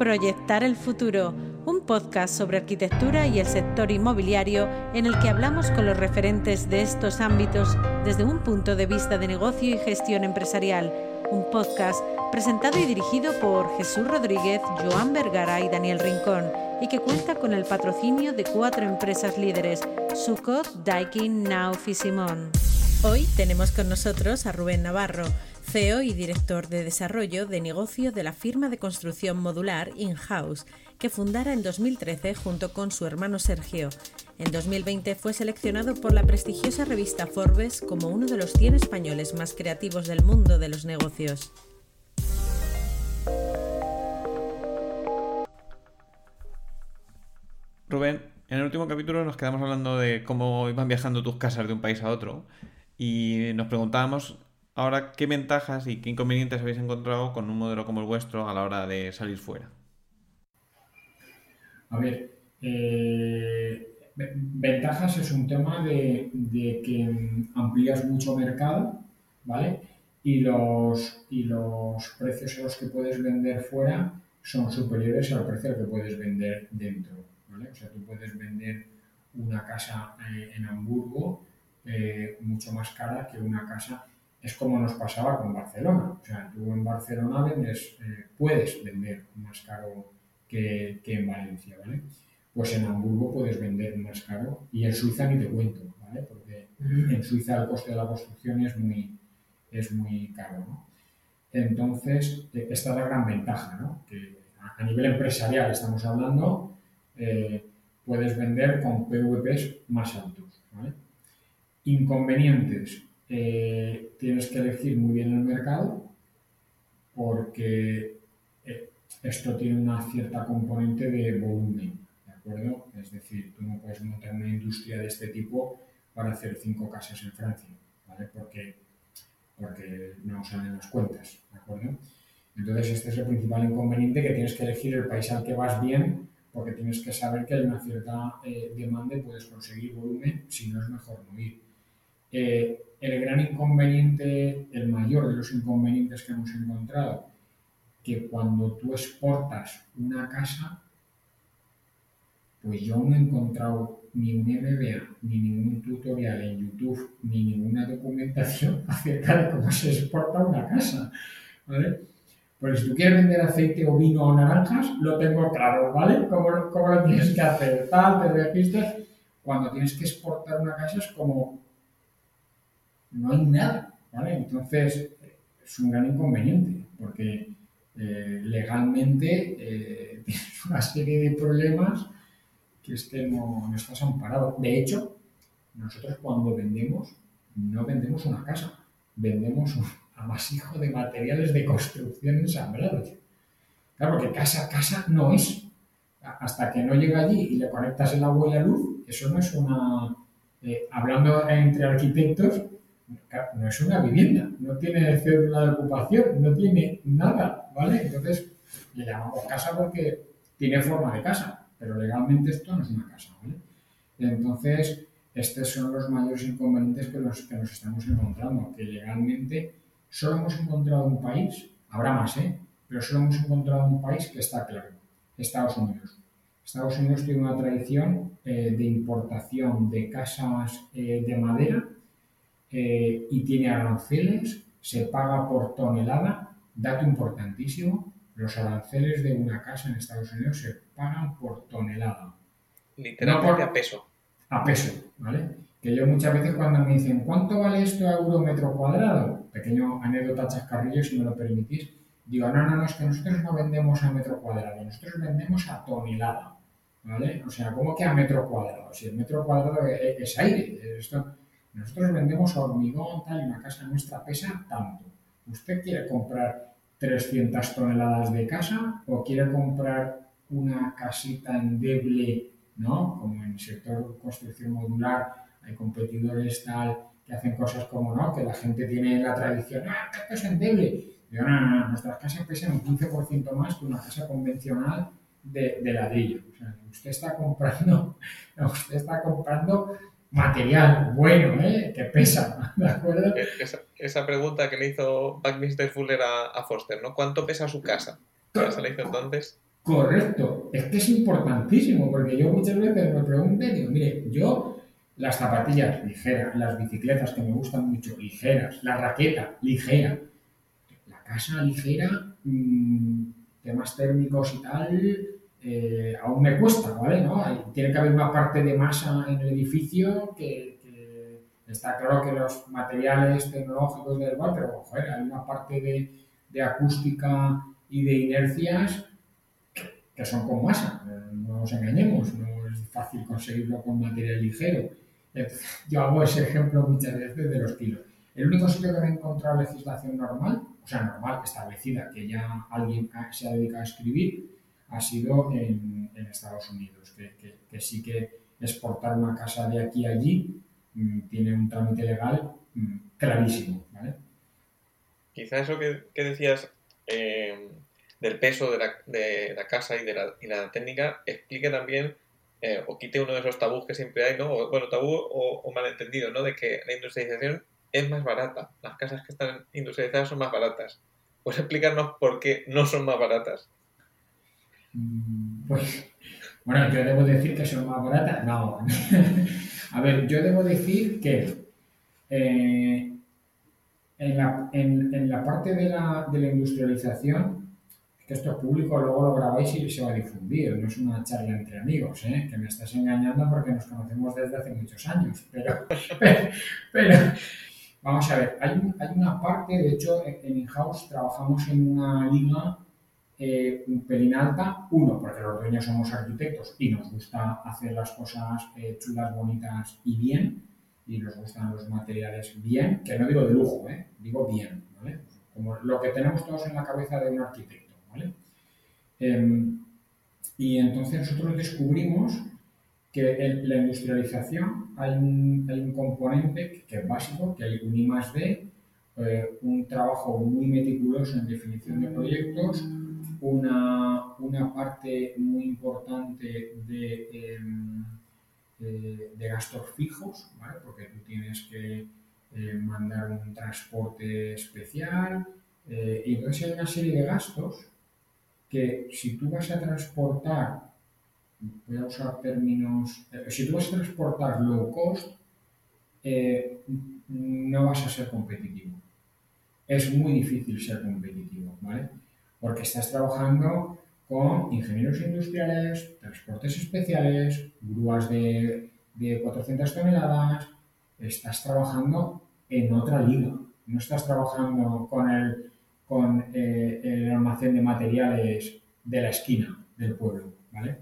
Proyectar el futuro, un podcast sobre arquitectura y el sector inmobiliario en el que hablamos con los referentes de estos ámbitos desde un punto de vista de negocio y gestión empresarial. Un podcast presentado y dirigido por Jesús Rodríguez, Joan Vergara y Daniel Rincón, y que cuenta con el patrocinio de cuatro empresas líderes, Sucot, Daikin, Nauf y Simón. Hoy tenemos con nosotros a Rubén Navarro, CEO y director de desarrollo de negocio de la firma de construcción modular InHouse, que fundara en 2013 junto con su hermano Sergio. En 2020 fue seleccionado por la prestigiosa revista Forbes como uno de los 100 españoles más creativos del mundo de los negocios. Rubén, en el último capítulo nos quedamos hablando de cómo iban viajando tus casas de un país a otro y nos preguntábamos ahora qué ventajas y qué inconvenientes habéis encontrado con un modelo como el vuestro a la hora de salir fuera. A ver, eh, ventajas es un tema de, que amplías mucho mercado, ¿vale? Y los, y los precios a los que puedes vender fuera son superiores al precio al que puedes vender dentro, ¿vale? O sea, tú puedes vender una casa eh, en Hamburgo eh, mucho más cara que una casa. Es como nos pasaba con Barcelona. O sea, tú en Barcelona vendes, eh, puedes vender más caro que, en Valencia, ¿vale? Pues en Hamburgo puedes vender más caro y en Suiza ni te cuento, ¿vale? Porque en Suiza el coste de la construcción es muy, es muy caro, ¿no? Entonces, eh, esta es la gran ventaja, ¿no? Que a nivel empresarial estamos hablando, puedes vender con PVPs más altos, ¿vale? Inconvenientes. Tienes que elegir muy bien el mercado porque eh, esto tiene una cierta componente de volumen, ¿de acuerdo? Es decir, tú no puedes montar una industria de este tipo para hacer cinco casas en Francia, ¿vale? Porque, porque no salen las cuentas, ¿de acuerdo? Entonces, este es el principal inconveniente, que tienes que elegir el país al que vas bien, porque tienes que saber que hay una cierta eh, demanda y puedes conseguir volumen, si no es mejor no ir. Eh, el gran inconveniente, el mayor de los inconvenientes que hemos encontrado, que cuando tú exportas una casa, pues yo no he encontrado ni un MBA, ni ningún tutorial en YouTube, ni ninguna documentación acerca de cómo se exporta una casa, ¿vale? Pues si tú quieres vender aceite o vino o naranjas, lo tengo claro, ¿vale? ¿Cómo, cómo lo tienes que hacer? Tal, te registras. Cuando tienes que exportar una casa es como no hay nada, ¿vale? Entonces, es un gran inconveniente, porque eh, legalmente eh, tienes una serie de problemas que es que no, no estás amparado. De hecho, nosotros cuando vendemos, no vendemos una casa, vendemos un amasijo de materiales de construcción ensamblados. Claro, porque casa, casa no es. Hasta que no llega allí y le conectas el agua y la luz, eso no es una... Eh, hablando entre arquitectos, no es una vivienda, no tiene cédula de ocupación, no tiene nada, ¿vale? Entonces le llamamos casa porque tiene forma de casa, pero legalmente esto no es una casa, ¿vale? Entonces, estos son los mayores inconvenientes que, los, que nos estamos encontrando, que legalmente solo hemos encontrado un país, habrá más, ¿eh? Pero solo hemos encontrado un país que está claro, Estados Unidos. Estados Unidos tiene una tradición eh, de importación de casas eh, de madera eh, y tiene aranceles, se paga por tonelada. Dato importantísimo, los aranceles de una casa en Estados Unidos se pagan por tonelada. Literalmente a peso. A peso, ¿vale? Que yo muchas veces cuando me dicen, ¿cuánto vale esto a euro metro cuadrado? Pequeño anécdota chascarrillo, si me lo permitís. Digo, no, no, no, es que nosotros no vendemos a metro cuadrado, nosotros vendemos a tonelada, ¿vale? O sea, ¿cómo que a metro cuadrado? Si el metro cuadrado es, es aire, esto nosotros vendemos hormigón, tal, y una casa nuestra pesa tanto. Usted quiere comprar 300 toneladas de casa o quiere comprar una casita endeble, ¿no? Como en el sector construcción modular hay competidores tal que hacen cosas como, ¿no? Que la gente tiene la tradición, ah, esto es endeble. Digo, no, no, no, nuestras casas pesan un 15% más que una casa convencional de, ladrillo. Usted está comprando, usted está comprando material bueno, ¿eh? que pesa, ¿de acuerdo? Esa, esa pregunta que le hizo Buckminster Fuller a, a, Foster, ¿no? ¿Cuánto pesa su casa? ¿Se le hizo entonces? Correcto, es que es importantísimo, porque yo muchas veces me pregunto digo, mire, yo las zapatillas ligeras, las bicicletas que me gustan mucho, ligeras, la raqueta ligera, la casa ligera, mmm, temas térmicos y tal, eh, aún me cuesta, ¿vale? ¿no? Tiene que haber una parte de masa en el edificio que, que está claro que los materiales tecnológicos del igual, pero joder, hay una parte de, de acústica y de inercias que, son con masa, no nos engañemos, no es fácil conseguirlo con material ligero. Yo hago ese ejemplo muchas veces de los kilos. El único sitio que me he encontrado legislación normal, o sea, normal, establecida, que ya alguien se ha dedicado a escribir, ha sido en, Estados Unidos, que, sí que exportar una casa de aquí a allí mmm, tiene un trámite legal mmm, clarísimo. ¿vale? Quizá eso que, decías eh, del peso de la, casa y de la, técnica explique también eh, o quite uno de esos tabús que siempre hay, ¿no? O, bueno, tabú o, o malentendido, ¿no? De que la industrialización es más barata. Las casas que están industrializadas son más baratas. ¿Puedes explicarnos por qué no son más baratas? Pues, bueno, yo debo decir que son más baratas. No. A ver, yo debo decir que eh, en, la, en, en, la, parte de la, de la, industrialización, que esto es público, luego lo grabáis y se va a difundir. No es una charla entre amigos, ¿eh? que me estás engañando porque nos conocemos desde hace muchos años. Pero, pero, vamos a ver, hay, hay, una parte, de hecho, en InHouse trabajamos en una liga eh, un pelín alta, uno, porque los dueños somos arquitectos y nos gusta hacer las cosas eh, chulas, bonitas y bien, y nos gustan los materiales bien, que no digo de lujo, ¿eh? digo bien, ¿vale? Como lo que tenemos todos en la cabeza de un arquitecto, ¿vale? Eh, y entonces nosotros descubrimos que en la industrialización hay un, hay un componente que es básico, que hay un I más D, eh, un trabajo muy meticuloso en definición de proyectos, una, una parte muy importante de, eh, de, gastos fijos, porque tú tienes que eh, mandar un transporte especial, eh, y entonces hay una serie de gastos que si tú vas a transportar, voy a usar términos, si tú vas a transportar low cost, no vas a ser competitivo. Es muy difícil ser competitivo, ¿vale? Porque estás trabajando con ingenieros industriales, transportes especiales, grúas de, de 400 toneladas, estás trabajando en otra liga, no estás trabajando con el, con, eh, el almacén de materiales de la esquina del pueblo, ¿vale?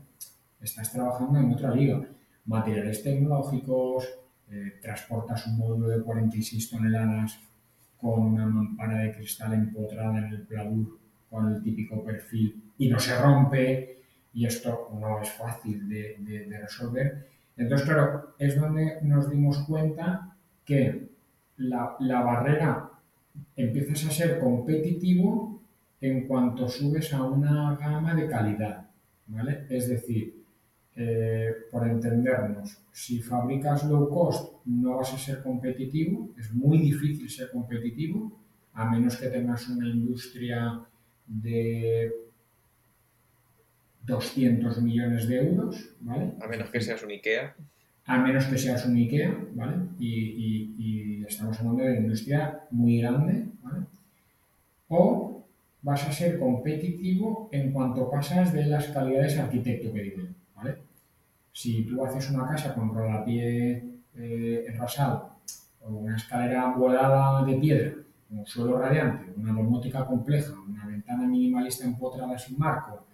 Estás trabajando en otra liga, materiales tecnológicos, eh, transportas un módulo de 46 toneladas con una mampara de cristal empotrada en el pladur con el típico perfil y no se rompe y esto no es fácil de, resolver. Entonces, claro, es donde nos dimos cuenta que la, la, barrera empiezas a ser competitivo en cuanto subes a una gama de calidad, ¿vale? Es decir, eh, por entendernos, si fabricas low cost no vas a ser competitivo, es muy difícil ser competitivo, a menos que tengas una industria de 200 millones de euros, ¿vale? A menos que seas un IKEA. A menos que seas un IKEA, ¿vale? Y, y, y estamos hablando de una industria muy grande, ¿vale? O vas a ser competitivo en cuanto pasas de las calidades arquitecto que digo, ¿vale? Si tú haces una casa con rodapié eh, enrasado o una escalera volada de piedra, un suelo radiante, una domótica compleja, una ventana minimalista empotrada sin marco,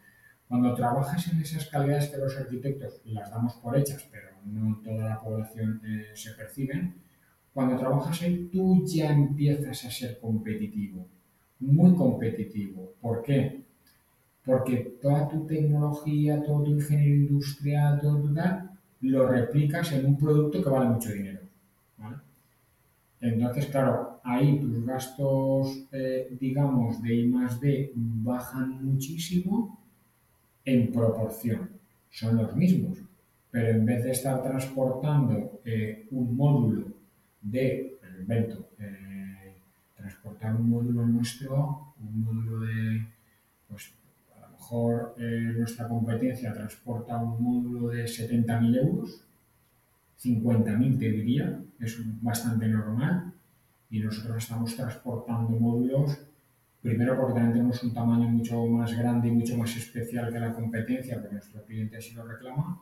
cuando trabajas en esas calidades que los arquitectos las damos por hechas, pero no toda la población eh, se perciben, cuando trabajas ahí tú ya empiezas a ser competitivo, muy competitivo. ¿Por qué? Porque toda tu tecnología, todo tu ingeniería industrial, todo tu tal, lo replicas en un producto que vale mucho dinero. Entonces, claro, ahí tus gastos, eh, digamos, de I más D bajan muchísimo en proporción. Son los mismos, pero en vez de estar transportando eh, un módulo de, invento, eh, transportar un módulo nuestro, un módulo de, pues a lo mejor nuestra competencia transporta un módulo de 70.000 euros, 50.000 te diría, es bastante normal, y nosotros estamos transportando módulos, primero porque también tenemos un tamaño mucho más grande y mucho más especial que la competencia, porque nuestro cliente así lo reclama,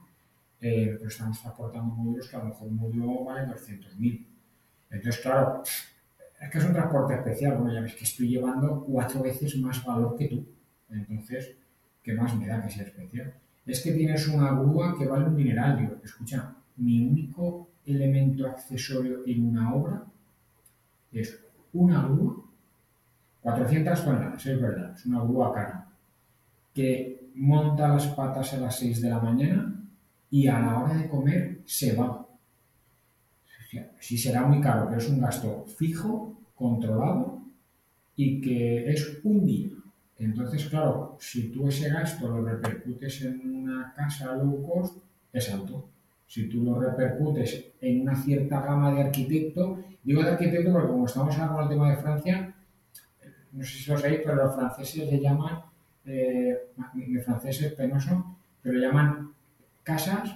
eh, pero estamos transportando módulos que a lo mejor un módulo vale 200.000. Entonces, claro, es que es un transporte especial, bueno, ya ves que estoy llevando cuatro veces más valor que tú. Entonces, ¿qué más me da que sea especial? Es que tienes una grúa que vale un dineral. escucha, mi único elemento accesorio en una obra es una grúa, 400 toneladas, es verdad, es una grúa cara, que monta las patas a las 6 de la mañana y a la hora de comer se va. Sí será muy caro, pero es un gasto fijo, controlado y que es un día. Entonces, claro, si tú ese gasto lo repercutes en una casa low cost, es alto. Si tú lo repercutes en una cierta gama de arquitecto, digo de arquitecto porque como estamos hablando con el tema de Francia, no sé si lo sabéis, pero los franceses le llaman, eh, mi francés es penoso, pero le llaman casas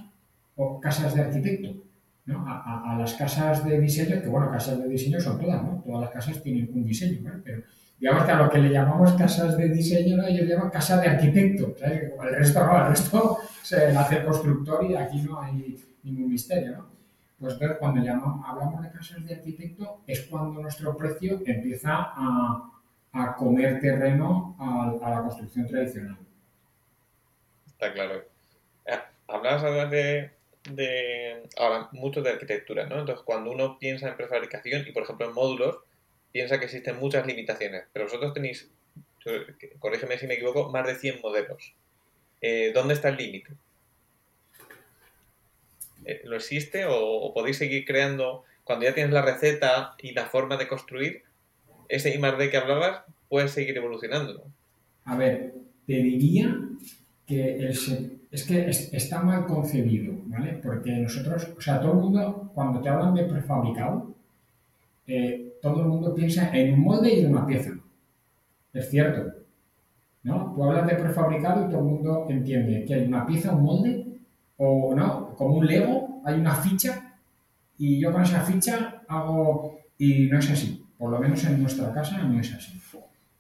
o casas de arquitecto. ¿no? A, las casas de diseño, que bueno, casas de diseño son todas, ¿no? Todas las casas tienen un diseño, ¿vale? Pero digamos que a lo que le llamamos casas de diseño, ¿no? ellos llaman casa de arquitecto, ¿sabes? el resto no, el resto se hace constructor y aquí no hay ningún misterio, ¿no? Pues entonces cuando llamamos, hablamos de casas de arquitecto es cuando nuestro precio empieza a, a comer terreno a, la construcción tradicional. Está claro. Eh, hablabas además de, de, ahora mucho de arquitectura, ¿no? Entonces cuando uno piensa en prefabricación y por ejemplo en módulos, piensa que existen muchas limitaciones, pero vosotros tenéis, corrígeme si me equivoco, más de 100 modelos. Eh, ¿Dónde está el límite? Eh, ¿Lo existe o, podéis seguir creando, cuando ya tienes la receta y la forma de construir, ese I D que hablabas puede seguir evolucionando? A ver, te diría que es que está mal concebido, ¿vale? Porque nosotros, o sea, todo el mundo, cuando te hablan de prefabricado, eh, todo el mundo piensa en un molde y en una pieza. Es cierto. ¿No? Tú hablas de prefabricado y todo el mundo entiende que hay una pieza, un molde, o no, como un Lego, hay una ficha y yo con esa ficha hago... Y no es así, por lo menos en nuestra casa no es así.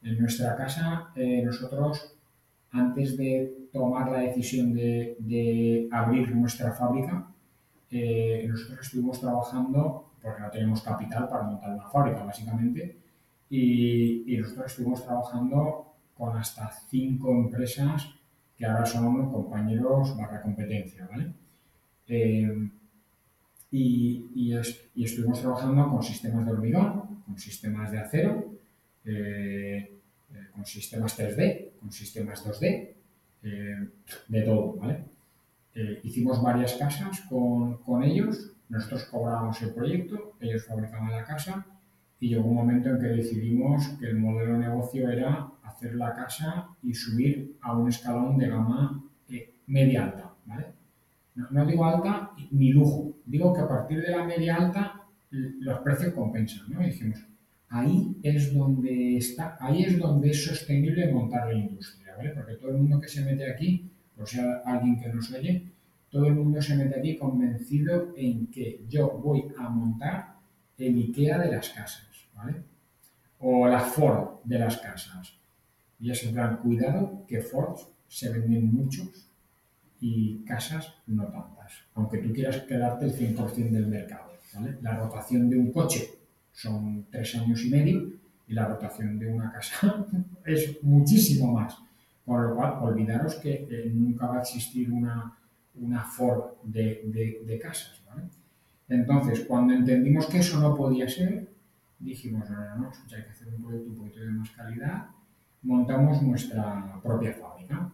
En nuestra casa eh, nosotros, antes de tomar la decisión de, abrir nuestra fábrica, eh, nosotros estuvimos trabajando, porque no tenemos capital para montar una fábrica básicamente, y, y nosotros estuvimos trabajando con hasta cinco empresas que ahora son compañeros barra competencia, ¿vale? Eh, y, estuvimos trabajando con sistemas de hormigón, con sistemas de acero, eh, con sistemas 3D, con sistemas 2D, de todo, ¿vale? Hicimos varias casas con, con, ellos, nosotros cobrábamos el proyecto, ellos fabricaban la casa y llegó un momento en que decidimos que el modelo de negocio era hacer la casa y subir a un escalón de gama media alta, ¿vale? No, digo alta ni lujo, digo que a partir de la media alta los precios compensan, ¿no? dijimos, ahí es donde está, ahí es donde es sostenible montar la industria, ¿vale? Porque todo el mundo que se mete aquí, por sea alguien que nos oye, todo el mundo se mete aquí convencido en que yo voy a montar el IKEA de las casas, ¿vale? O la Ford de las casas. Y es en plan, cuidado que Ford se venden muchos y casas no tantas, aunque tú quieras quedarte el 100% del mercado. La rotación de un coche son tres años y medio y la rotación de una casa es muchísimo más. Por lo cual, olvidaros que eh, nunca va a existir una, una Ford de, de, casas. Entonces, cuando entendimos que eso no podía ser, dijimos, no, no, no, hay que hacer un producto un poquito de más calidad, montamos nuestra propia fábrica.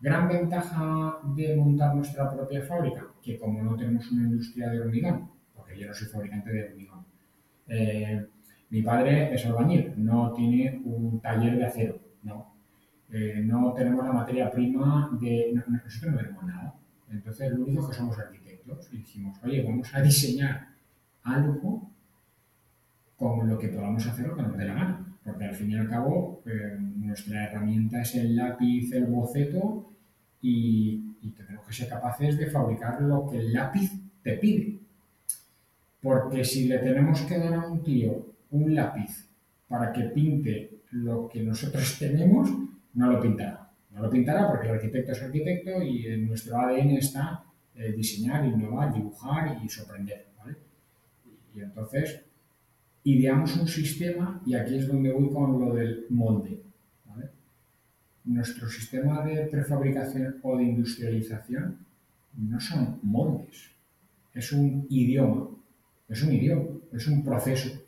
Gran ventaja de montar nuestra propia fábrica, que como no tenemos una industria de hormigón, porque yo no soy fabricante de hormigón, eh, mi padre es albañil, no tiene un taller de acero, no. Eh, no tenemos la materia prima de... nosotros no tenemos nada. Entonces, lo único que somos arquitectos. Y dijimos, oye, vamos a diseñar algo con lo que podamos hacer lo que nos dé la gana. Porque al fin y al cabo, eh, nuestra herramienta es el lápiz, el boceto, y, tenemos que ser capaces de fabricar lo que el lápiz te pide. Porque si le tenemos que dar a un tío un lápiz para que pinte lo que nosotros tenemos, no lo pintará. No lo pintará porque el arquitecto es arquitecto y en nuestro ADN está eh, diseñar, innovar, dibujar y sorprender. Y entonces ideamos un sistema, y aquí es donde voy con lo del molde. Nuestro sistema de prefabricación o de industrialización no son moldes, es un idioma, es un idioma, es un proceso,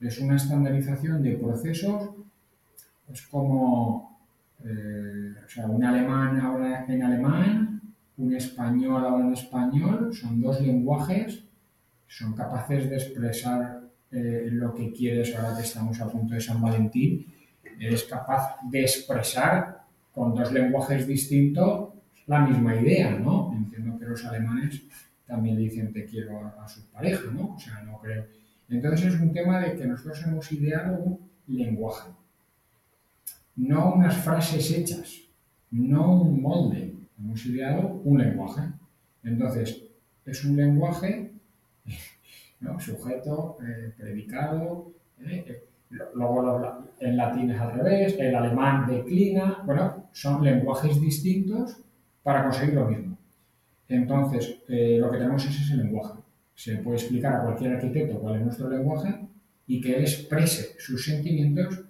es una estandarización de procesos, es como eh, o sea, un alemán habla en alemán, un español habla en español, son dos lenguajes, son capaces de expresar eh, lo que quieres ahora que estamos a punto de San Valentín, eres capaz de expresar con dos lenguajes distintos la misma idea, ¿no? Entiendo que los alemanes también dicen te quiero a, sus parejas, ¿no? O sea, no creo. Entonces es un tema de que nosotros hemos ideado un lenguaje, no unas frases hechas, no un molde, hemos ideado un lenguaje. Entonces, es un lenguaje Sujeto, eh, predicado, eh, eh, luego en latín es al revés, el alemán declina, bueno, son lenguajes distintos para conseguir lo mismo. Entonces, lo que tenemos es ese lenguaje. Se puede explicar a cualquier arquitecto cuál es nuestro lenguaje y que él exprese sus sentimientos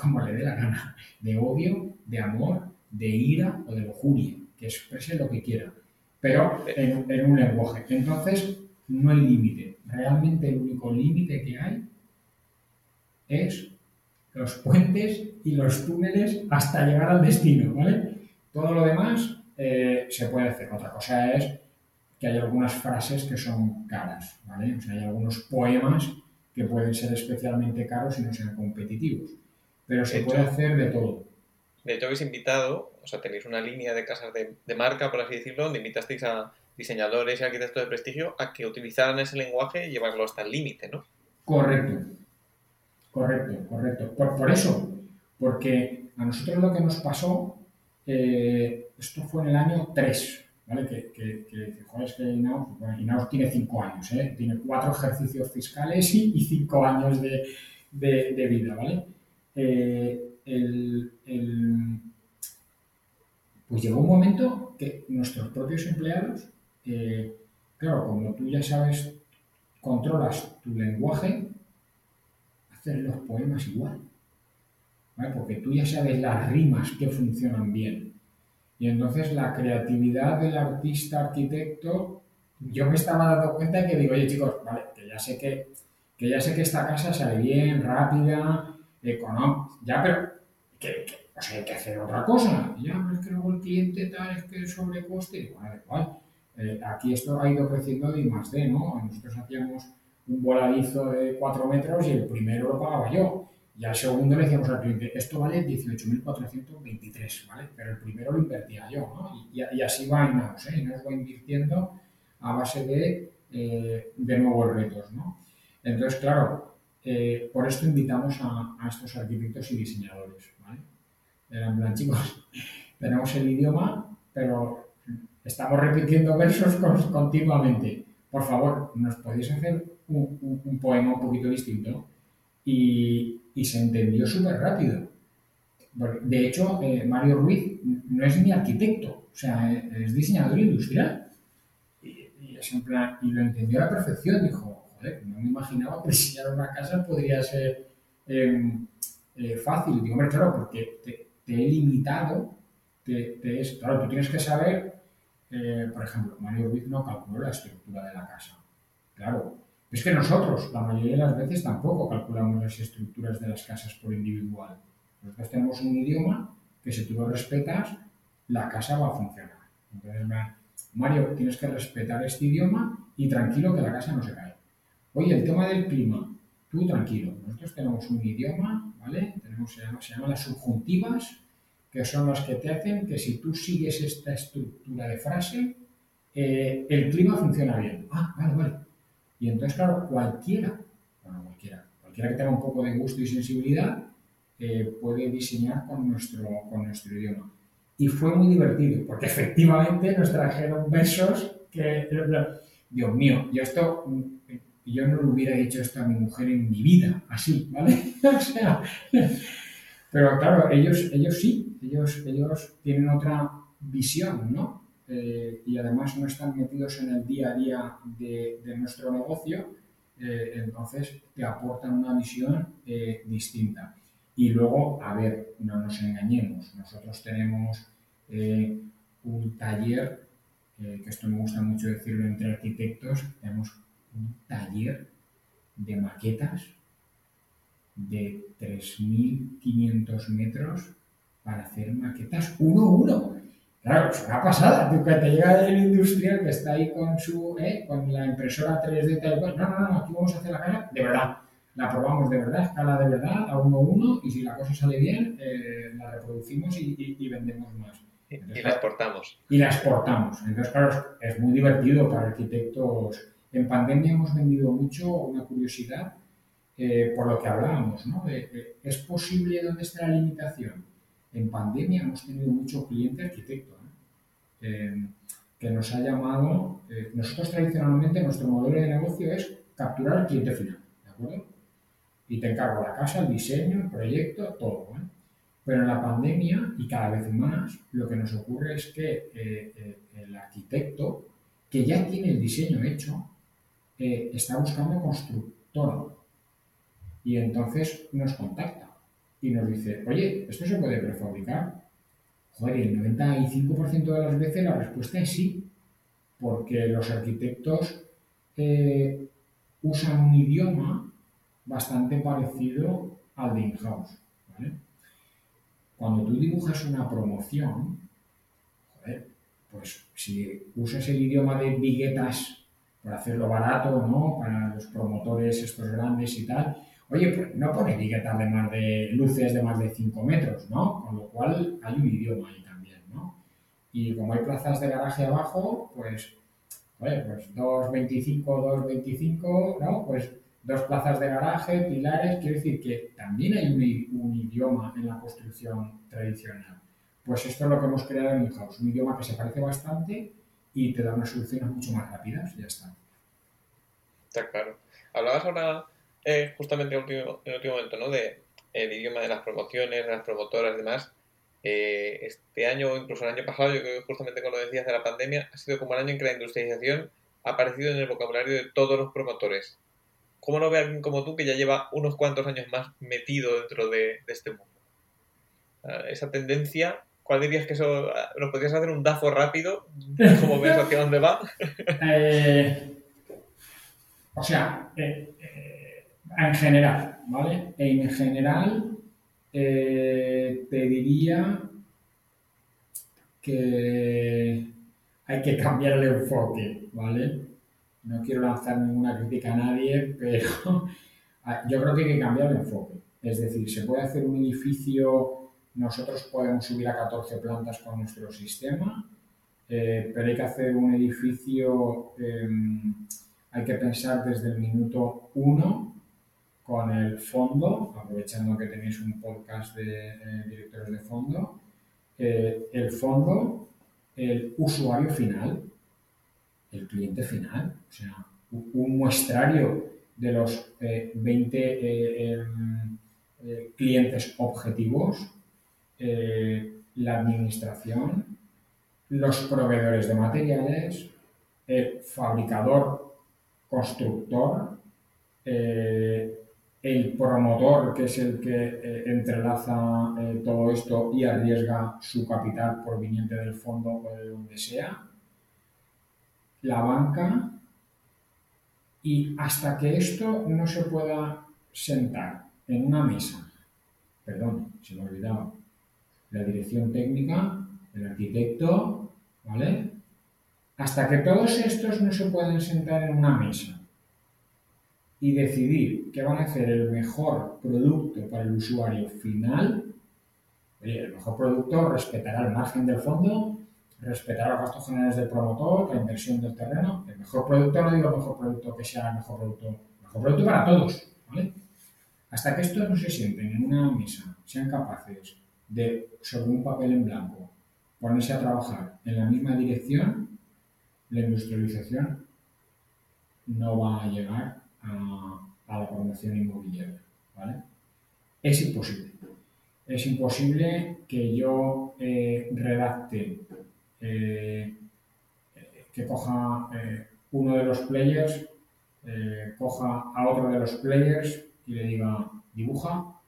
como le dé la gana, de odio, de amor, de ira o de lujuria, que exprese lo que quiera, pero en, un lenguaje. Entonces, no hay límite. Realmente el único límite que hay es los puentes y los túneles hasta llegar al destino, ¿vale? Todo lo demás eh, se puede hacer. Otra cosa es que hay algunas frases que son caras, ¿vale? O sea, hay algunos poemas que pueden ser especialmente caros y no sean competitivos. Pero se puede hacer de todo. De hecho, habéis invitado, o sea, tenéis una línea de casas de, de marca, por así decirlo, donde invitasteis a, diseñadores y arquitectos de prestigio a que utilizaran ese lenguaje y llevarlo hasta el límite, ¿no? Correcto, correcto, correcto. Por, eso, porque a nosotros lo que nos pasó, eh, esto fue en el año 3, ¿vale? Que, que, que joder, es que Inaus, tiene 5 años, ¿eh? Tiene 4 ejercicios fiscales y 5 años de, de, vida, ¿vale? Eh, el, el, pues llegó un momento que nuestros propios empleados claro, como tú ya sabes, controlas tu lenguaje, hacer los poemas igual. Porque tú ya sabes las rimas que funcionan bien. Y entonces la creatividad del artista arquitecto, yo me estaba dando cuenta que digo, oye chicos, vale, que ya sé que, que ya sé que esta casa sale bien, rápida, económica, ya, pero que, hay que hacer otra cosa. Ya, pero es que luego el cliente tal, es que el sobrecoste, bueno, igual. Eh, aquí esto ha ido creciendo de más D, ¿no? Nosotros hacíamos un voladizo de 4 metros y el primero lo pagaba yo. Y al segundo le decíamos al cliente, esto vale 18.423, ¿vale? Pero el primero lo invertía yo, ¿no? Y, así va Inaus, ¿eh? nos va invirtiendo a base de, eh, de nuevos retos, ¿no? Entonces, claro, eh, por esto invitamos a, estos arquitectos y diseñadores, ¿vale? Eran plan, chicos, tenemos el idioma, pero Estamos repitiendo versos continuamente. Por favor, ¿nos podéis hacer un, poema un poquito distinto? Y, se entendió súper rápido. De hecho, eh, Mario Ruiz no es ni arquitecto, o sea, es diseñador industrial. Y, lo entendió a la perfección. Dijo, no me imaginaba que diseñar una casa podría ser em, eh, fácil. Digo, hombre, claro, porque te, he limitado, te, es, claro, tú tienes que saber eh, por ejemplo, Mario Ruiz no calculó la estructura de la casa. Claro, Es que nosotros, la mayoría de las veces, tampoco calculamos las estructuras de las casas por individual. Nosotros tenemos un idioma que si tú lo respetas, la casa va a funcionar. Entonces, Mario, tienes que respetar este idioma y tranquilo que la casa no se cae. Oye, el tema del clima, tú tranquilo. Nosotros tenemos un idioma, ¿vale? Tenemos, se, llama, se llama las subjuntivas, que son las que te hacen que si tú sigues esta estructura de frase, eh, el clima funciona bien. Ah, vale, vale. Y entonces, claro, cualquiera, bueno, cualquiera, cualquiera que tenga un poco de gusto y sensibilidad, eh, puede diseñar con nuestro, con nuestro idioma. Y fue muy divertido, porque efectivamente nos trajeron versos que, Dios mío, yo esto, yo no le hubiera dicho esto a mi mujer en mi vida, así, ¿vale? o sea, pero claro, ellos, ellos sí, ellos, ellos tienen otra visión, ¿no? Eh, y además no están metidos en el día a día de, nuestro negocio, eh, entonces te aportan una visión eh, distinta. Y luego, a ver, no nos engañemos, nosotros tenemos un taller, que esto me gusta mucho decirlo entre arquitectos, tenemos un taller de maquetas de 3.500 metros para hacer maquetas uno a uno. Claro, es una pasada. Tú que te llega el industrial que está ahí con su, eh, con la impresora 3D tal cual. No, no, no, aquí vamos a hacer la cara de verdad. La probamos de verdad, escala de verdad, a uno a uno, y si la cosa sale bien, eh, la reproducimos y, vendemos más. y la exportamos. Y la exportamos. Entonces, claro, es muy divertido para arquitectos. En pandemia hemos vendido mucho una curiosidad eh, por lo que hablábamos, ¿no? ¿Es posible dónde está la limitación? En pandemia hemos tenido mucho cliente arquitecto ¿eh? que nos ha llamado. Eh, nosotros tradicionalmente nuestro modelo de negocio es capturar al cliente final, ¿de acuerdo? Y te encargo la casa, el diseño, el proyecto, todo. Pero en la pandemia y cada vez más lo que nos ocurre es que el arquitecto que ya tiene el diseño hecho está buscando constructor y entonces nos contacta y nos dice, oye, ¿esto se puede prefabricar? Joder, y el 95% de las veces la respuesta es sí, porque los arquitectos eh, usan un idioma bastante parecido al de in-house. Cuando tú dibujas una promoción, joder, pues si usas el idioma de viguetas para hacerlo barato, ¿no? Para los promotores estos grandes y tal, Oye, pues no pone etiquetas de más de luces de más de 5 metros, ¿no? Con lo cual hay un idioma ahí también, ¿no? Y como hay plazas de garaje abajo, pues, oye, pues 2.25, 2.25, ¿no? Pues dos plazas de garaje, pilares, quiere decir que también hay un, idioma en la construcción tradicional. Pues esto es lo que hemos creado en Inhouse, un idioma que se parece bastante y te da unas soluciones mucho más rápidas, ya está. Está claro. Hablabas ahora eh, justamente en el, último, momento, ¿no? De el idioma de las promociones, de las promotoras y demás. Eh, este año o incluso el año pasado, yo creo que justamente con lo decías de la pandemia, ha sido como el año en que la industrialización ha aparecido en el vocabulario de todos los promotores. ¿Cómo lo ve alguien como tú que ya lleva unos cuantos años más metido dentro de, este mundo? Ah, esa tendencia, ¿cuál dirías que eso... Ah, ¿Nos podrías hacer un dafo rápido? ¿Cómo ves hacia dónde va? Eh, o sea, en general, ¿vale? En general, eh, te diría que hay que cambiar el enfoque, ¿vale? No quiero lanzar ninguna crítica a nadie, pero yo creo que hay que cambiar el enfoque. Es decir, se puede hacer un edificio, nosotros podemos subir a 14 plantas con nuestro sistema, eh, pero hay que hacer un edificio, em, hay que pensar desde el minuto 1 con el fondo, aprovechando que tenéis un podcast de eh, directores de fondo, el fondo, el usuario final, el cliente final, o sea, un muestrario de los 20 eh, em, clientes objetivos, la administración, los proveedores de materiales, el fabricador constructor, el promotor, que es el que eh, entrelaza eh, todo esto y arriesga su capital proveniente del fondo o de donde sea, la banca. Y hasta que esto no se pueda sentar en una mesa, perdón, se me ha olvidado, la dirección técnica, el arquitecto, ¿vale? Hasta que todos estos no se pueden sentar en una mesa y decidir que van a hacer el mejor producto para el usuario final, oye, el mejor producto respetará el margen del fondo, respetará los gastos generales del promotor, la inversión del terreno. El mejor producto, no digo el mejor producto que sea el mejor producto, el mejor producto para todos, ¿vale? Hasta que estos no se sienten en una mesa, sean capaces de, sobre un papel en blanco, ponerse a trabajar en la misma dirección, la industrialización no va a llegar a, la promoción inmobiliaria. ¿vale? Es imposible. Es imposible que yo eh, redacte, eh, que coja eh, uno de los players, coja a otro de los players y le diga dibuja,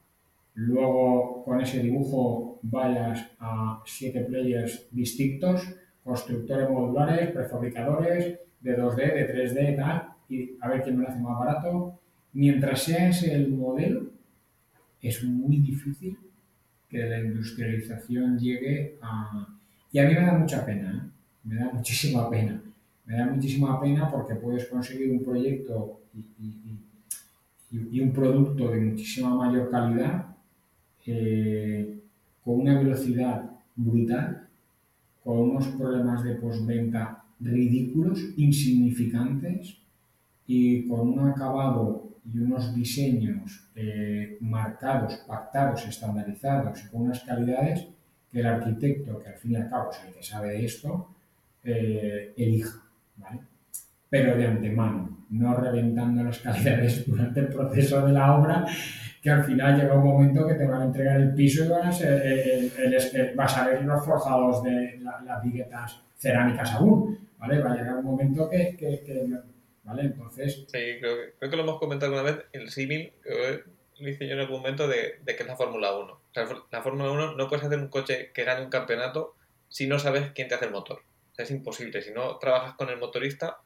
luego con ese dibujo vayas a siete players distintos, constructores modulares, prefabricadores, de 2D, de 3D, tal, y a ver quién me lo hace más barato. Mientras sea ese el modelo, es muy difícil que la industrialización llegue a... Y a mí me da mucha pena, ¿eh? me da muchísima pena. Me da muchísima pena porque puedes conseguir un proyecto y, un producto de muchísima mayor calidad eh, con una velocidad brutal, con unos problemas de postventa ridículos, insignificantes, y con un acabado y unos diseños eh, marcados, pactados, estandarizados y con unas calidades que el arquitecto, que al fin y al cabo es el que sabe de esto, eh, elija. ¿vale? Pero de antemano, no reventando las calidades durante el proceso de la obra, que al final llega un momento que te van a entregar el piso y van a ser, eh, vas a ver los forjados de las viguetas cerámicas aún. ¿vale? Va a llegar un momento que, que, que ¿vale? Entonces... Sí, creo que, creo que lo hemos comentado alguna vez, el símil, lo hice yo en algún momento, de, de que es la Fórmula 1. O sea, la Fórmula 1 no puedes hacer un coche que gane un campeonato si no sabes quién te hace el motor. O sea, es imposible. Si no trabajas con el motorista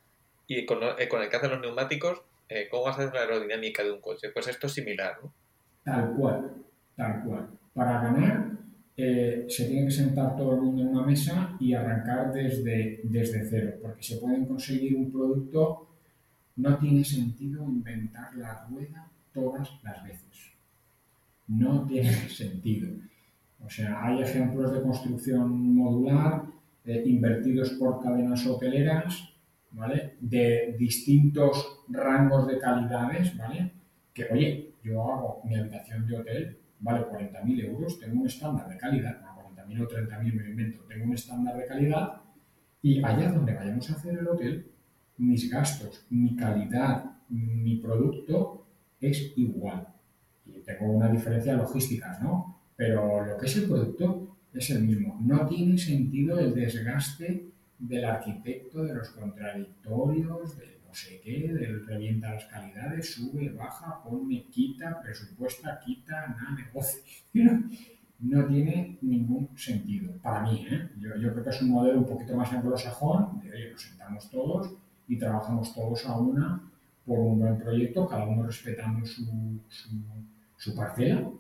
y con, eh, con el que hace los neumáticos, eh, ¿cómo vas a hacer la aerodinámica de un coche? Pues esto es similar, ¿no? Tal cual, tal cual. Para ganar eh, se tiene que sentar todo el mundo en una mesa y arrancar desde, desde cero, porque se pueden conseguir un producto no tiene sentido inventar la rueda todas las veces. No tiene sentido. O sea, hay ejemplos de construcción modular eh, invertidos por cadenas hoteleras, ¿vale? De distintos rangos de calidades, ¿vale? Que, oye, yo hago mi habitación de hotel, vale 40.000 euros, tengo un estándar de calidad, no 40.000 o 30.000 me invento, tengo un estándar de calidad y allá donde vayamos a hacer el hotel, mis gastos, mi calidad, mi producto es igual. Y tengo una diferencia logística, ¿no? Pero lo que es el producto es el mismo. No tiene sentido el desgaste del arquitecto, de los contradictorios, de no sé qué, del revienta las calidades, sube, baja, pone, quita, presupuesta, quita, nada, negocio. No tiene ningún sentido. Para mí, ¿eh? yo, creo que es un modelo un poquito más anglosajón, de oye, nos sentamos todos, y trabajamos todos a una por un buen proyecto, cada uno respetando su, su, parcela.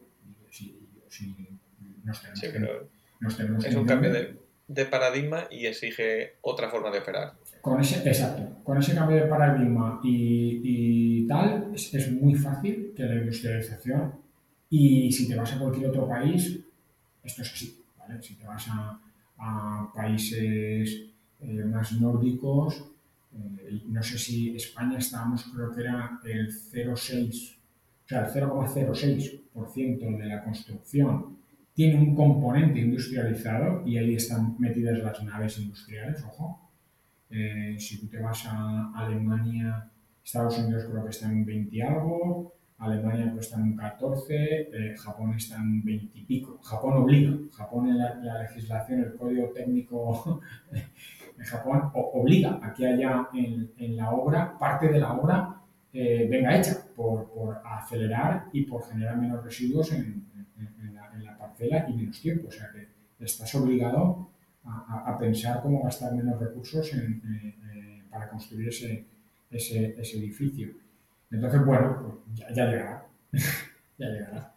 es un cambio de, de, paradigma y exige otra forma de operar. Con ese, exacto, con ese cambio de paradigma y, y tal, es, muy fácil que la industrialización, y si te vas a cualquier otro país, esto es así, ¿vale? Si te vas a, a países eh, más nórdicos, eh, no sé si España estábamos, creo que era el 0,6, o sea, el 0,06% de la construcción tiene un componente industrializado y ahí están metidas las naves industriales, ojo. Eh, si tú te vas a Alemania, Estados Unidos creo que está en 20 y algo, Alemania pues está en 14, eh, Japón está en 20 y pico. Japón obliga, Japón en la legislación, el código técnico en Japón obliga a que haya en, la obra, parte de la obra eh, venga hecha por, acelerar y por generar menos residuos en, la, parcela y menos tiempo. O sea que estás obligado a, pensar cómo gastar menos recursos para construir ese, ese, ese edificio. Entonces, bueno, pues ya, ya llegará. ya llegará.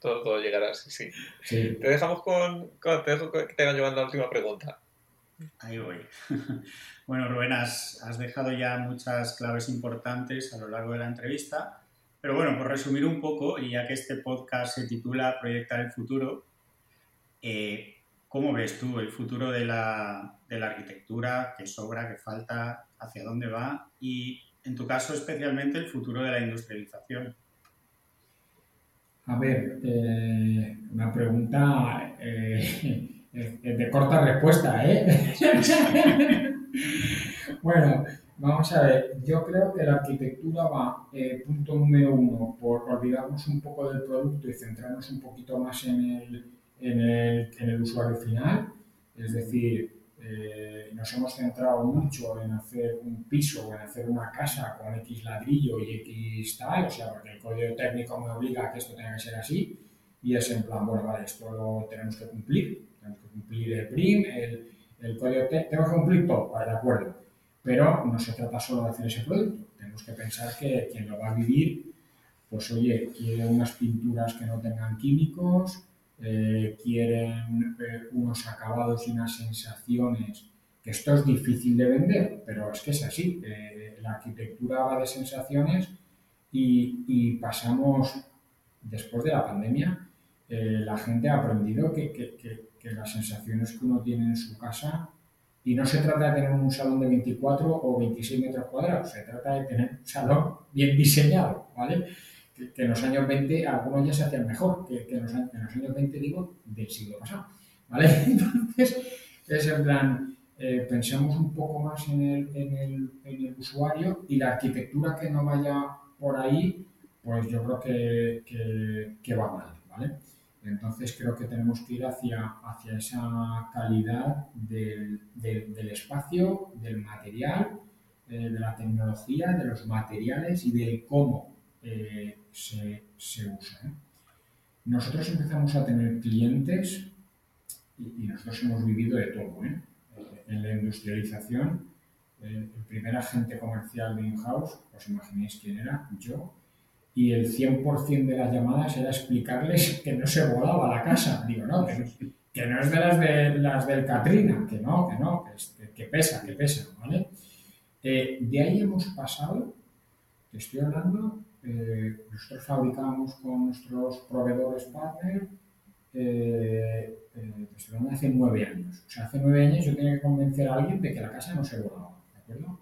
Todo, todo llegará, sí, sí. Sí. Te dejamos con, con- te dejo que te llevando la última pregunta. Ahí voy. Bueno, Rubén, has, has dejado ya muchas claves importantes a lo largo de la entrevista, pero bueno, por resumir un poco, y ya que este podcast se titula Proyectar el futuro, eh, ¿cómo ves tú el futuro de la, de la arquitectura? ¿Qué sobra? ¿Qué falta? ¿Hacia dónde va? Y en tu caso especialmente el futuro de la industrialización. A ver, eh, una pregunta eh, de corta respuesta, ¿eh? bueno, vamos a ver. Yo creo que la arquitectura va, eh, punto número uno, por olvidarnos un poco del producto y centrarnos un poquito más en el, en el, en el usuario final. Es decir, eh, nos hemos centrado mucho en hacer un piso o en hacer una casa con X ladrillo y X tal, o sea, porque el código técnico me obliga a que esto tenga que ser así, y es en plan, bueno, vale, esto lo tenemos que cumplir, tenemos que cumplir el PRIM, el, el código técnico, tenemos que cumplir todo, vale, de acuerdo, pero no se trata solo de hacer ese producto, tenemos que pensar que quien lo va a vivir, pues oye, quiere unas pinturas que no tengan químicos, eh, quieren eh, unos acabados y unas sensaciones, que esto es difícil de vender, pero es que es así. eh, la arquitectura va de sensaciones y, y pasamos, después de la pandemia, eh, la gente ha aprendido que, que- que- que las sensaciones que uno tiene en su casa, y no se trata de tener un salón de 24 o 26 metros cuadrados, se trata de tener un salón bien diseñado, ¿vale? Que, en los años 20 algunos ya se hacían mejor que, en, los, años- en los años 20, digo, del siglo pasado. ¿vale? Entonces, es en plan, eh, pensemos un poco más en el, en, el, en el usuario y la arquitectura que no vaya por ahí, pues yo creo que, que, va mal. ¿vale? Entonces creo que tenemos que ir hacia, hacia esa calidad del, del- del espacio, del material, eh, de la tecnología, de los materiales y del cómo eh, se, se usa. ¿eh? Nosotros empezamos a tener clientes y, y nosotros hemos vivido de todo. ¿eh? En la industrialización, el, primer agente comercial de in-house, os imagináis quién era, yo, y el 100% de las llamadas era explicarles que no se volaba la casa. Digo, no, que, que no es de las, de las del Katrina, que no, que no, que- que pesa, que pesa, ¿vale? Eh, de ahí hemos pasado, te estoy hablando, eh, nosotros fabricábamos con nuestros proveedores partner, eh, eh, de hace nueve años. O sea, hace nueve años yo tenía que convencer a alguien de que la casa no se volaba, ¿de acuerdo?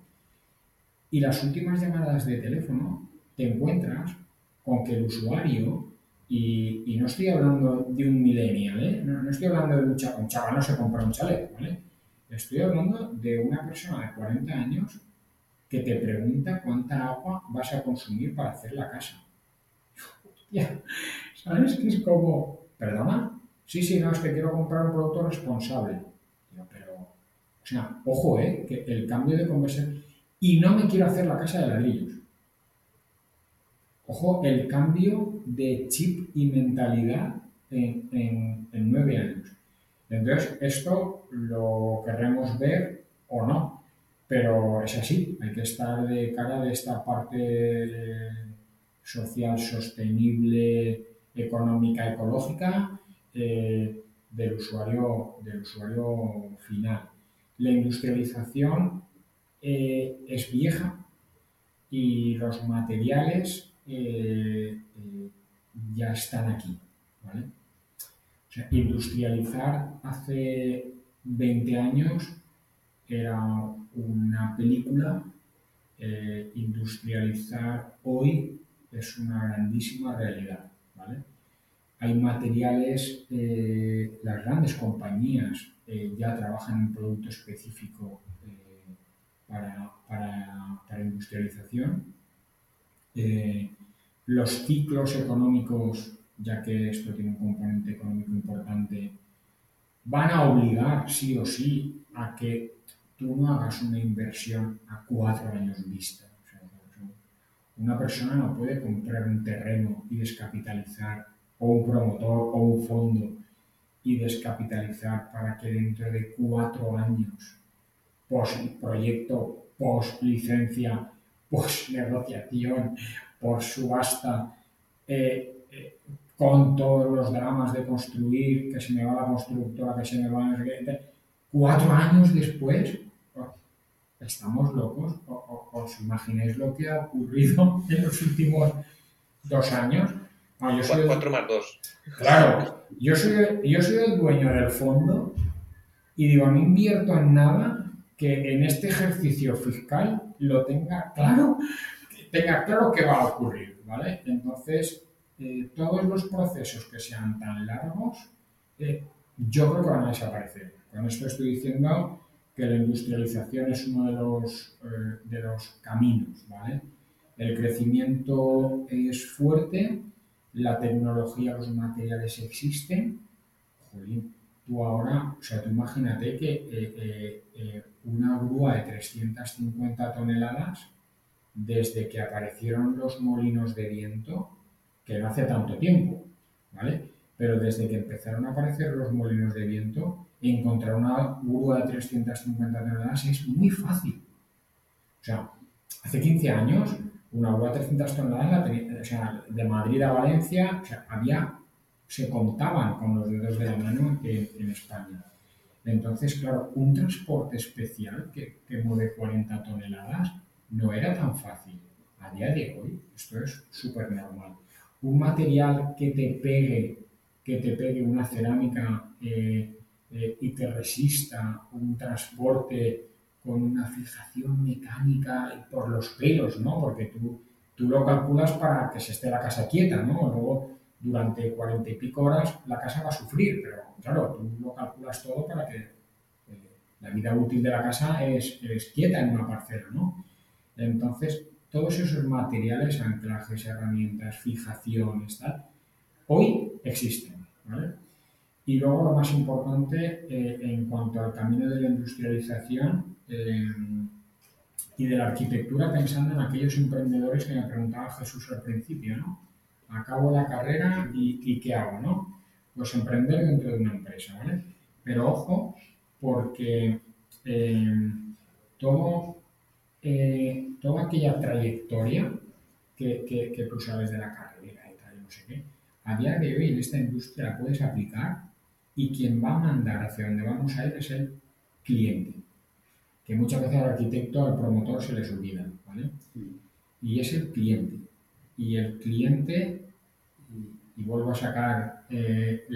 Y las últimas llamadas de teléfono te encuentras con que el usuario, y, y no estoy hablando de un millennial, ¿eh? no, no estoy hablando de un chaval, un chaval no se compra un chalet, ¿vale? Estoy hablando de una persona de 40 años que te pregunta cuánta agua vas a consumir para hacer la casa. Hostia, ¿sabes? Que es como, ¿perdona? Sí, sí, no, es que quiero comprar un producto responsable. Digo, pero, o sea, ojo, ¿eh? Que el cambio de conversación... Y no me quiero hacer la casa de ladrillos. Ojo, el cambio de chip y mentalidad en, en- en nueve años. Entonces, esto lo querremos ver o no, pero es así. Hay que estar de cara de esta parte social, sostenible, económica, ecológica eh, del, usuario, del usuario final. La industrialización eh, es vieja y los materiales eh, ya están aquí. ¿vale? O sea, industrializar hace 20 años era una película, eh, industrializar hoy es una grandísima realidad. ¿vale? Hay materiales, eh, las grandes compañías eh, ya trabajan en un producto específico para, para- para industrialización. Los ciclos económicos, ya que esto tiene un componente económico importante, van a obligar sí o sí a que tú no hagas una inversión a cuatro años vista. Una persona no puede comprar un terreno y descapitalizar, o un promotor o un fondo y descapitalizar para que dentro de cuatro años, post proyecto, post licencia, pues negociación, por subasta, eh, eh, con todos los dramas de construir, que se me va la constructora, que se me va el... Cuatro años después, estamos locos. ¿Os imagináis lo que ha ocurrido en los últimos dos años? yo soy cuatro más dos. Claro, yo soy, yo soy el dueño del fondo y digo, no invierto en nada que en este ejercicio fiscal lo tenga claro, tenga claro que va a ocurrir, ¿vale? Entonces, eh, todos los procesos que sean tan largos, eh, yo creo que van a desaparecer. Con esto estoy diciendo que la industrialización es uno de los, eh, de los caminos, ¿vale? El crecimiento es fuerte, la tecnología, los materiales existen. Jolín, tú ahora, o sea, tú imagínate que una grúa de 350 toneladas, desde que aparecieron los molinos de viento, que no hace tanto tiempo, ¿vale? Pero desde que empezaron a aparecer los molinos de viento, encontrar una grúa de 350 toneladas es muy fácil. O sea, hace 15 años, una grúa de 300 toneladas, o sea, de Madrid a Valencia, o sea, había, se contaban con los dedos de la mano en España. Entonces, claro, un transporte especial que, que mueve 40 toneladas no era tan fácil. A día de hoy, esto es súper normal. Un material que te pegue, que te pegue una cerámica eh, eh, y te resista un transporte con una fijación mecánica por los pelos, ¿no? Porque tú, tú lo calculas para que se esté la casa quieta, ¿no? Luego, durante cuarenta y pico horas, la casa va a sufrir, pero claro, tú lo calculas todo para que eh, la vida útil de la casa es, es, quieta en una parcela, ¿no? Entonces, todos esos materiales, anclajes, herramientas, fijaciones, tal, hoy existen, ¿vale? Y luego lo más importante eh, en cuanto al camino de la industrialización eh, y de la arquitectura, pensando en aquellos emprendedores que me preguntaba Jesús al principio, ¿no? Acabo la carrera y, y ¿qué hago, no? Pues emprender dentro de una empresa, ¿vale? Pero ojo, porque eh, todo, eh, toda aquella trayectoria que, que, tú sabes de la carrera y tal, no sé qué, a día de hoy en esta industria la puedes aplicar y quien va a mandar hacia donde vamos a ir es el cliente. Que muchas veces al arquitecto, al promotor se les olvida, ¿vale? Y es el cliente. Y el cliente, y, vuelvo a sacar eh,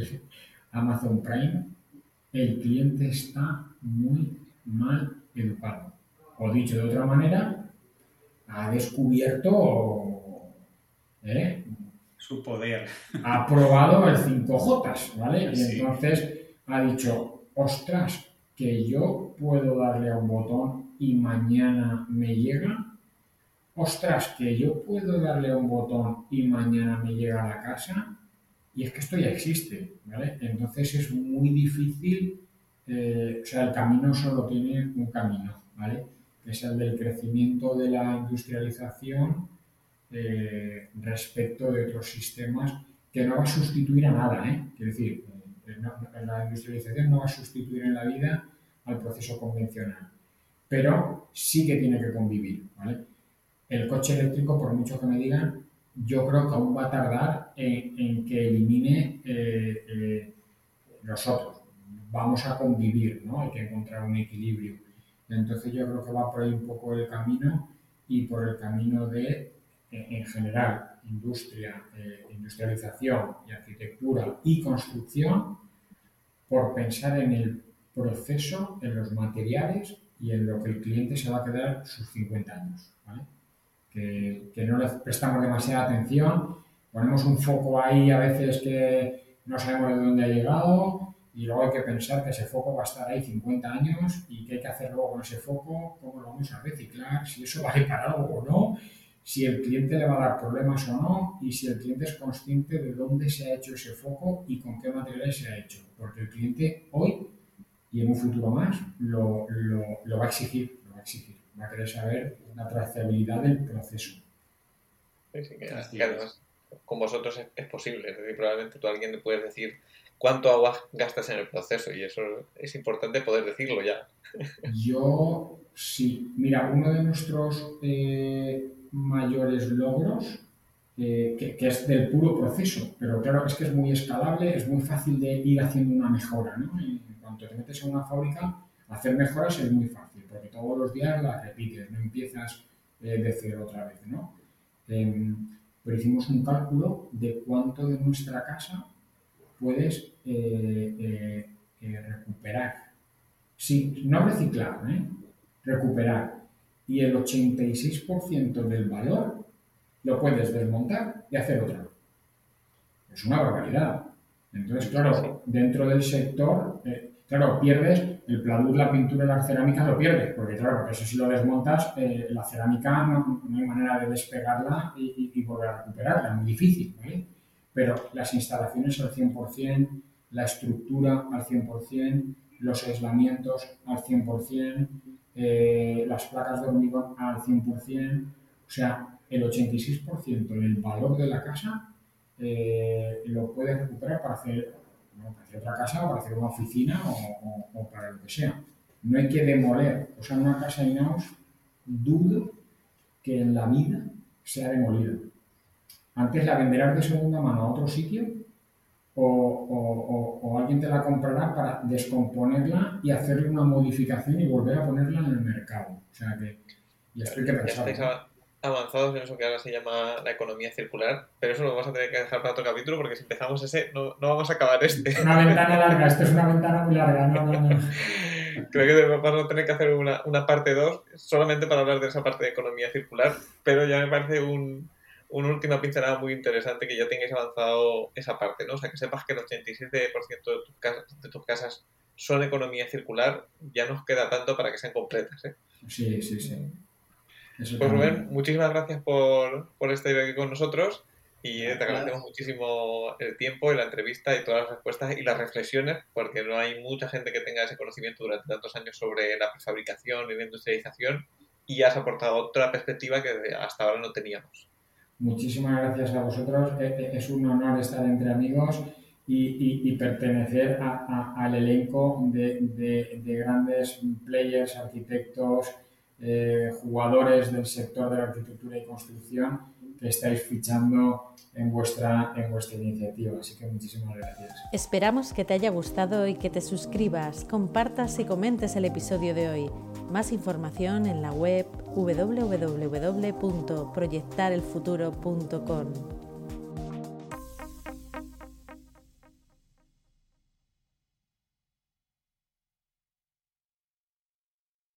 Amazon Prime, el cliente está muy mal educado. O dicho de otra manera, ha descubierto ¿eh? Su poder. Ha probado el 5J, ¿vale? Y entonces ha dicho, ostras, que yo puedo darle a un botón y mañana me llega. Ostras, que yo puedo darle a un botón y mañana me llega a la casa. Y es que esto ya existe, ¿vale? Entonces es muy difícil, eh, o sea, el camino solo tiene un camino, ¿vale? Que es el del crecimiento de la industrialización respecto de otros sistemas que no va a sustituir a nada, ¿eh? Quiero decir, eh, la industrialización no va a sustituir en la vida al proceso convencional, pero sí que tiene que convivir. El coche eléctrico, por mucho que me digan, yo creo que aún va a tardar en, que elimine eh, eh, los otros. Vamos a convivir, ¿no? Hay que encontrar un equilibrio. Entonces yo creo que va por ahí un poco el camino y por el camino de, en general, industria, eh, industrialización y arquitectura y construcción, por pensar en el proceso, en los materiales y en lo que el cliente se va a quedar sus 50 años. ¿vale? que, no le prestamos demasiada atención, ponemos un foco ahí a veces que no sabemos de dónde ha llegado y luego hay que pensar que ese foco va a estar ahí 50 años y qué hay que hacer luego con ese foco, cómo lo vamos a reciclar, si eso vale para algo o no, si el cliente le va a dar problemas o no y si el cliente es consciente de dónde se ha hecho ese foco y con qué materiales se ha hecho. Porque el cliente hoy y en un futuro más lo, lo va a exigir, lo va a exigir va a querer saber la trazabilidad del proceso. Sí, sí, que, además con vosotros es, posible. Es decir, probablemente tú a alguien le puedes decir cuánto agua gastas en el proceso y eso es importante poder decirlo ya. Yo sí. Mira, uno de nuestros eh, mayores logros, eh, que, es del puro proceso, pero claro, es que es muy escalable, es muy fácil de ir haciendo una mejora. ¿no? En cuanto te metes en una fábrica, hacer mejoras es muy fácil, porque todos los días las repites, no empiezas eh, de cero otra vez. ¿no? Em, pero hicimos un cálculo de cuánto de nuestra casa puedes recuperar. Sí, no reciclar, recuperar y el 86% del valor lo puedes desmontar y hacer otra. Es una barbaridad. Entonces, claro, dentro del sector, eh, claro, pierdes el pladur, la pintura y la cerámica lo pierdes, porque claro, porque eso si lo desmontas, eh, la cerámica no, hay manera de despegarla y, volver a recuperarla, es muy difícil, ¿vale? Pero las instalaciones al 100%, la estructura al 100%, los aislamientos al 100%, eh, las placas de hormigón al 100%, o sea, el 86% del valor de la casa eh, lo puedes recuperar para hacer, otra casa, para hacer una oficina o, para lo que sea. No hay que demoler, o sea, una casa in-house dudo que en la vida sea demolida. Antes la venderás de segunda mano a otro sitio o, alguien te la comprará para descomponerla y hacerle una modificación y volver a ponerla en el mercado. O sea que ya estoy que pensar. estáis avanzados en eso que ahora se llama la economía circular, pero eso lo vamos a tener que dejar para otro capítulo porque si empezamos ese no, no vamos a acabar este. Una ventana larga, esto es una ventana muy larga. No, no, no. Creo que vamos a tener que hacer una, una parte 2 solamente para hablar de esa parte de economía circular, pero ya me parece un, una última pincelada muy interesante que ya tengáis avanzado esa parte, ¿no? O sea, que sepas que el 87% de tus, casas, de tus casas son economía circular, ya nos queda tanto para que sean completas, ¿eh? Sí, sí, sí. pues Rubén, muchísimas gracias por, por estar aquí con nosotros y te agradecemos muchísimo el tiempo y la entrevista y todas las respuestas y las reflexiones, porque no hay mucha gente que tenga ese conocimiento durante tantos años sobre la prefabricación y la industrialización y has aportado otra perspectiva que hasta ahora no teníamos. Muchísimas gracias a vosotros. E, e, es un honor estar entre amigos y, pertenecer al elenco de, grandes players, arquitectos, eh, jugadores del sector de la arquitectura y construcción estáis fichando en vuestra, en vuestra iniciativa. Así que muchísimas gracias. Esperamos que te haya gustado y que te suscribas, compartas y comentes el episodio de hoy. Más información en la web www.proyectarelfuturo.com.